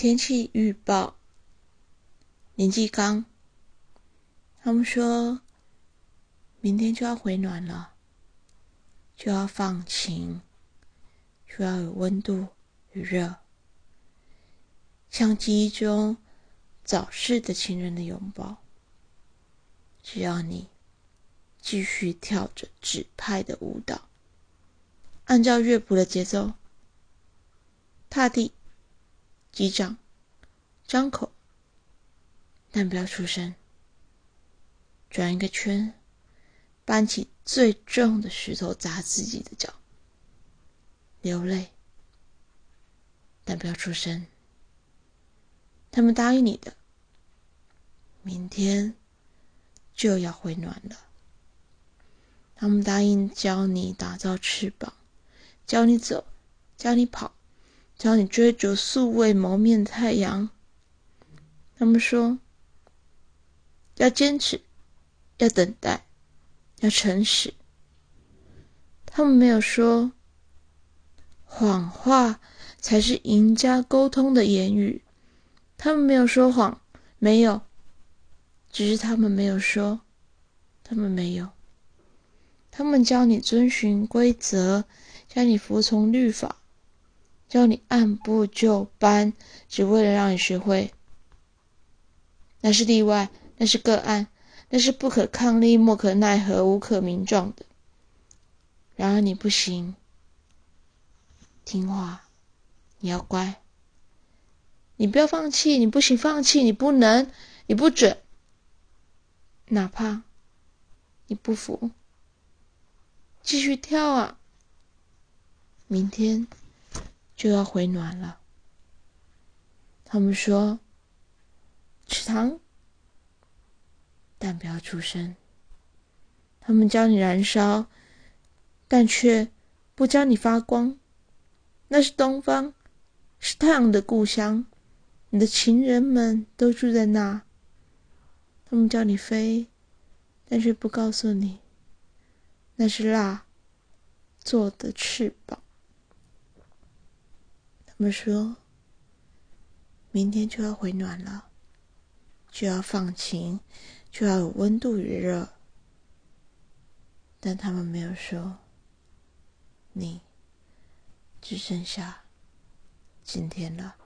天气预报，年纪刚，他们说明天就要回暖了，就要放晴，就要有温度与热，像记忆中早逝的情人的拥抱。只要你继续跳着指派的舞蹈，按照乐谱的节奏，踏地。击掌，张口，但不要出声。转一个圈，搬起最重的石头砸自己的脚。流泪，但不要出声。他们答应你的，明天就要回暖了。他们答应教你打造翅膀，教你走，教你跑。教你追逐素未谋面的太阳。他们说要坚持，要等待，要诚实。他们没有说谎话才是赢家沟通的言语。他们没有说谎，没有，只是他们没有说，他们没有。他们教你遵循规则，教你服从律法。叫你按部就班，只为了让你学会。那是例外，那是个案，那是不可抗力、莫可奈何、无可名状的。然而你不行，听话，你要乖，你不要放弃，你不行，放弃，你不能，你不准，哪怕你不服，继续跳啊！明天。就要回暖了。他们说：“吃糖，但不要出声。”他们教你燃烧，但却不教你发光。那是东方，是太阳的故乡。你的情人们都住在那。他们教你飞，但却不告诉你，那是蜡做的翅膀。他们说，明天就要回暖了，就要放晴，就要有温度与热，但他们没有说，你只剩下今天了。